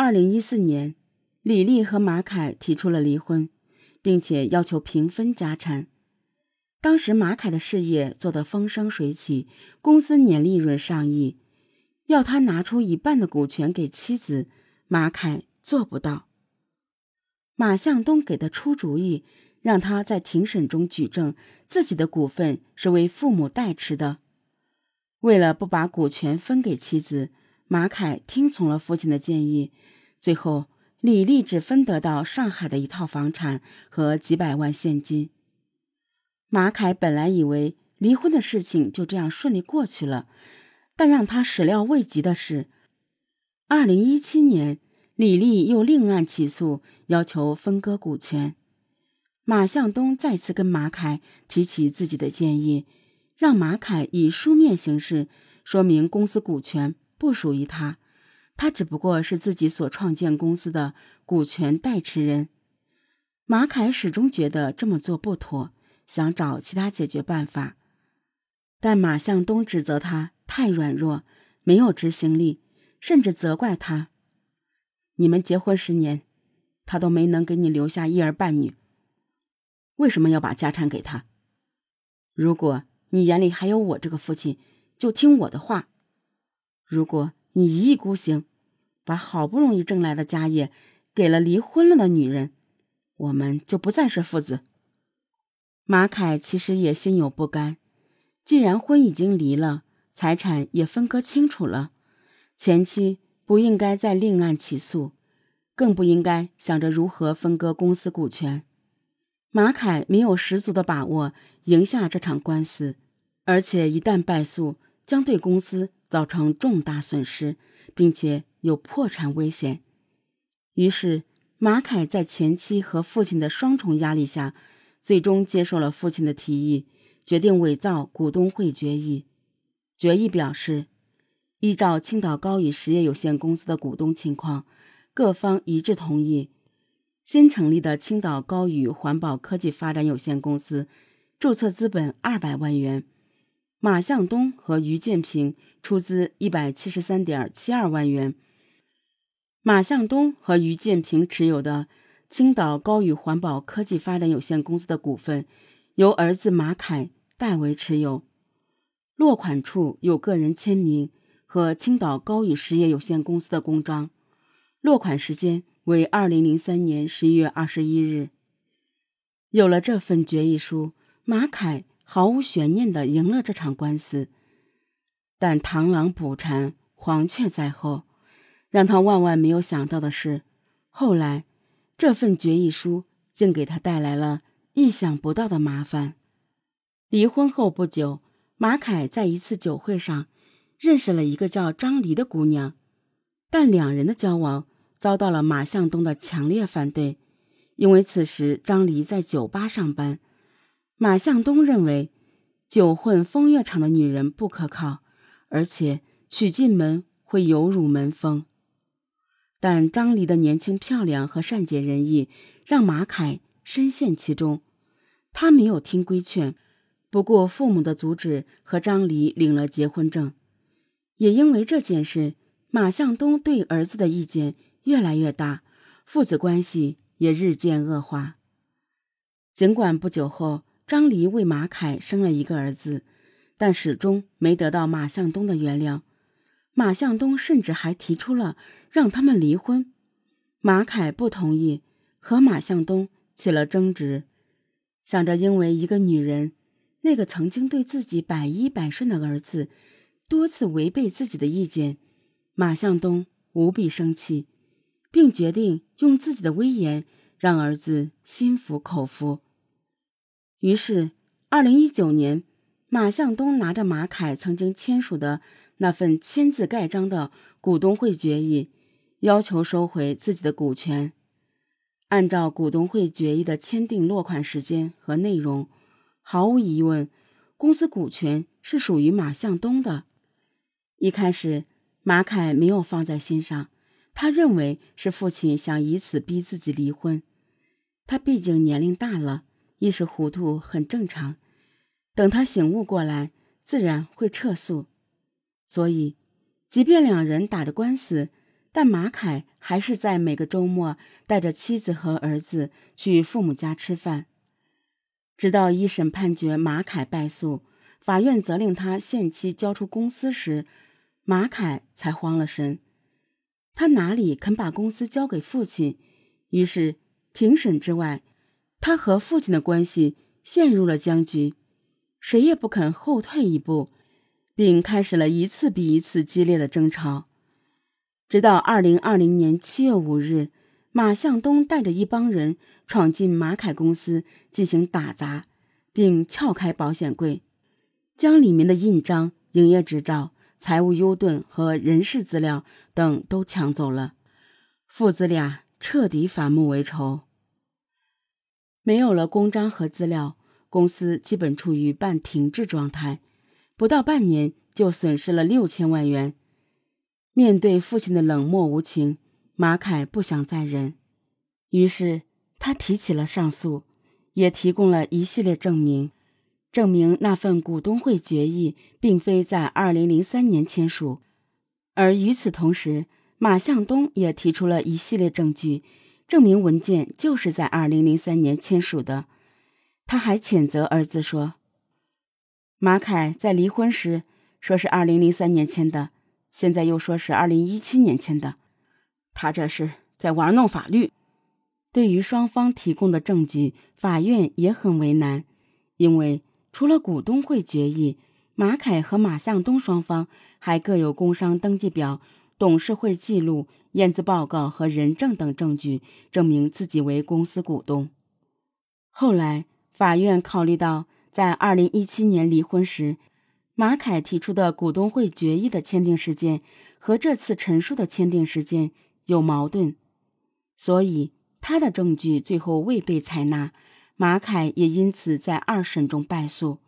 二零一四年，李丽和马凯提出了离婚，并且要求平分家产。当时马凯的事业做得风生水起，公司年利润上亿，要他拿出一半的股权给妻子，马凯做不到。马向东给的出主意，让他在庭审中举证自己的股份是为父母代持的。为了不把股权分给妻子，马凯听从了父亲的建议。最后，李丽只分得到上海的一套房产和几百万现金。马凯本来以为离婚的事情就这样顺利过去了，但让他始料未及的是，二零一七年。李丽又另案起诉，要求分割股权。马向东再次跟马凯提起自己的建议，让马凯以书面形式说明公司股权不属于他，他只不过是自己所创建公司的股权代持人。马凯始终觉得这么做不妥，想找其他解决办法，但马向东指责他太软弱，没有执行力，甚至责怪他。你们结婚十年，他都没能给你留下一儿半女。为什么要把家产给他？如果你眼里还有我这个父亲，就听我的话。如果你一意孤行，把好不容易挣来的家业给了离婚了的女人，我们就不再是父子。马凯其实也心有不甘，既然婚已经离了，财产也分割清楚了，前妻。不应该再另案起诉，更不应该想着如何分割公司股权。马凯没有十足的把握赢下这场官司，而且一旦败诉，将对公司造成重大损失，并且有破产危险。于是，马凯在前妻和父亲的双重压力下，最终接受了父亲的提议，决定伪造股东会决议。决议表示。依照青岛高宇实业有限公司的股东情况，各方一致同意，新成立的青岛高宇环保科技发展有限公司注册资本二百万元，马向东和于建平出资一百七十三点七二万元。马向东和于建平持有的青岛高宇环保科技发展有限公司的股份，由儿子马凯代为持有，落款处有个人签名。和青岛高宇实业有限公司的公章，落款时间为二零零三年十一月二十一日。有了这份决议书，马凯毫无悬念的赢了这场官司。但螳螂捕蝉，黄雀在后。让他万万没有想到的是，后来这份决议书竟给他带来了意想不到的麻烦。离婚后不久，马凯在一次酒会上。认识了一个叫张黎的姑娘，但两人的交往遭到了马向东的强烈反对，因为此时张黎在酒吧上班。马向东认为酒混风月场的女人不可靠，而且娶进门会有辱门风。但张黎的年轻漂亮和善解人意让马凯深陷其中，他没有听规劝，不顾父母的阻止，和张黎领了结婚证。也因为这件事，马向东对儿子的意见越来越大，父子关系也日渐恶化。尽管不久后张黎为马凯生了一个儿子，但始终没得到马向东的原谅。马向东甚至还提出了让他们离婚，马凯不同意，和马向东起了争执，想着因为一个女人，那个曾经对自己百依百顺的儿子。多次违背自己的意见，马向东无比生气，并决定用自己的威严让儿子心服口服。于是，二零一九年，马向东拿着马凯曾经签署的那份签字盖章的股东会决议，要求收回自己的股权。按照股东会决议的签订落款时间和内容，毫无疑问，公司股权是属于马向东的。一开始，马凯没有放在心上，他认为是父亲想以此逼自己离婚。他毕竟年龄大了，一时糊涂很正常。等他醒悟过来，自然会撤诉。所以，即便两人打着官司，但马凯还是在每个周末带着妻子和儿子去父母家吃饭。直到一审判决马凯败诉，法院责令他限期交出公司时，马凯才慌了神。他哪里肯把公司交给父亲？于是庭审之外，他和父亲的关系陷入了僵局，谁也不肯后退一步，并开始了一次比一次激烈的争吵。直到二零二零年七月五日。马向东带着一帮人闯进马凯公司进行打砸，并撬开保险柜，将里面的印章、营业执照、财务优盾和人事资料等都抢走了。父子俩彻底反目为仇。没有了公章和资料，公司基本处于半停滞状态，不到半年就损失了六千万元。面对父亲的冷漠无情。马凯不想再忍，于是他提起了上诉，也提供了一系列证明，证明那份股东会决议并非在二零零三年签署。而与此同时，马向东也提出了一系列证据，证明文件就是在二零零三年签署的。他还谴责儿子说：“马凯在离婚时说是二零零三年签的，现在又说是二零一七年签的。”他这是在玩弄法律。对于双方提供的证据，法院也很为难，因为除了股东会决议，马凯和马向东双方还各有工商登记表、董事会记录、验资报告和人证等证据，证明自己为公司股东。后来，法院考虑到在二零一七年离婚时，马凯提出的股东会决议的签订时间和这次陈述的签订时间。有矛盾，所以他的证据最后未被采纳，马凯也因此在二审中败诉。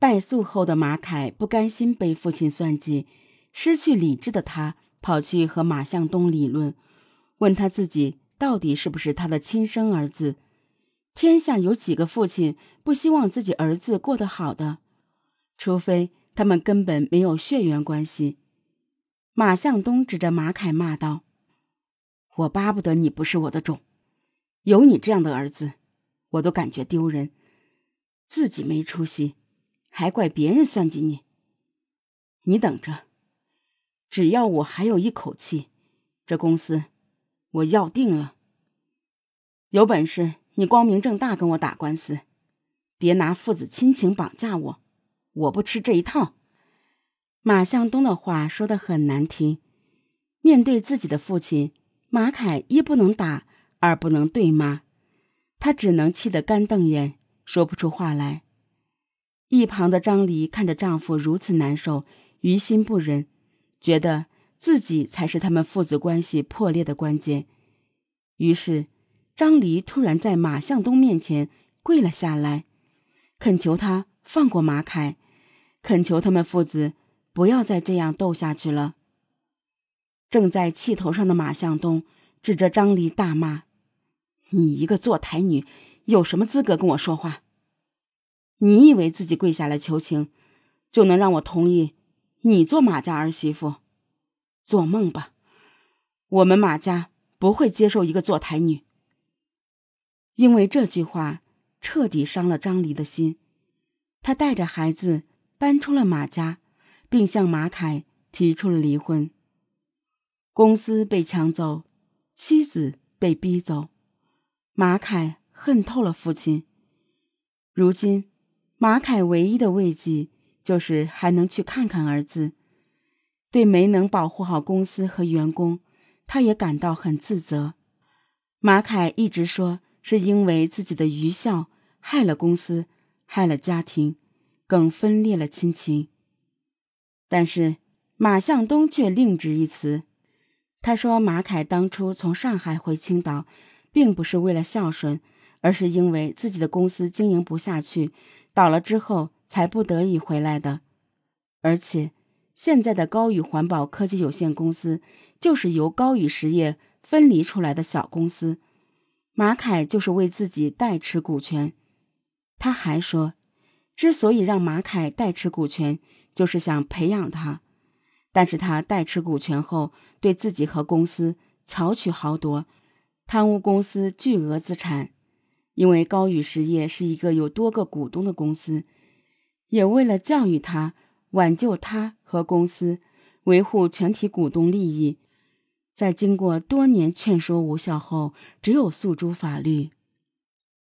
败诉后的马凯不甘心被父亲算计，失去理智的他跑去和马向东理论，问他自己到底是不是他的亲生儿子。天下有几个父亲不希望自己儿子过得好的？除非他们根本没有血缘关系。马向东指着马凯骂道：“我巴不得你不是我的种，有你这样的儿子，我都感觉丢人。自己没出息，还怪别人算计你。你等着，只要我还有一口气，这公司我要定了。有本事你光明正大跟我打官司，别拿父子亲情绑架我，我不吃这一套。”马向东的话说的很难听，面对自己的父亲，马凯一不能打，二不能对骂，他只能气得干瞪眼，说不出话来。一旁的张黎看着丈夫如此难受，于心不忍，觉得自己才是他们父子关系破裂的关键。于是，张离突然在马向东面前跪了下来，恳求他放过马凯，恳求他们父子。不要再这样斗下去了。正在气头上的马向东指着张离大骂：“你一个坐台女，有什么资格跟我说话？你以为自己跪下来求情，就能让我同意你做马家儿媳妇？做梦吧！我们马家不会接受一个坐台女。”因为这句话彻底伤了张黎的心，他带着孩子搬出了马家。并向马凯提出了离婚。公司被抢走，妻子被逼走，马凯恨透了父亲。如今，马凯唯一的慰藉就是还能去看看儿子。对没能保护好公司和员工，他也感到很自责。马凯一直说是因为自己的愚孝害了公司，害了家庭，更分裂了亲情。但是马向东却另执一词，他说：“马凯当初从上海回青岛，并不是为了孝顺，而是因为自己的公司经营不下去，倒了之后才不得已回来的。而且，现在的高宇环保科技有限公司就是由高宇实业分离出来的小公司，马凯就是为自己代持股权。”他还说，之所以让马凯代持股权。就是想培养他，但是他代持股权后，对自己和公司巧取豪夺，贪污公司巨额资产。因为高宇实业是一个有多个股东的公司，也为了教育他、挽救他和公司，维护全体股东利益，在经过多年劝说无效后，只有诉诸法律。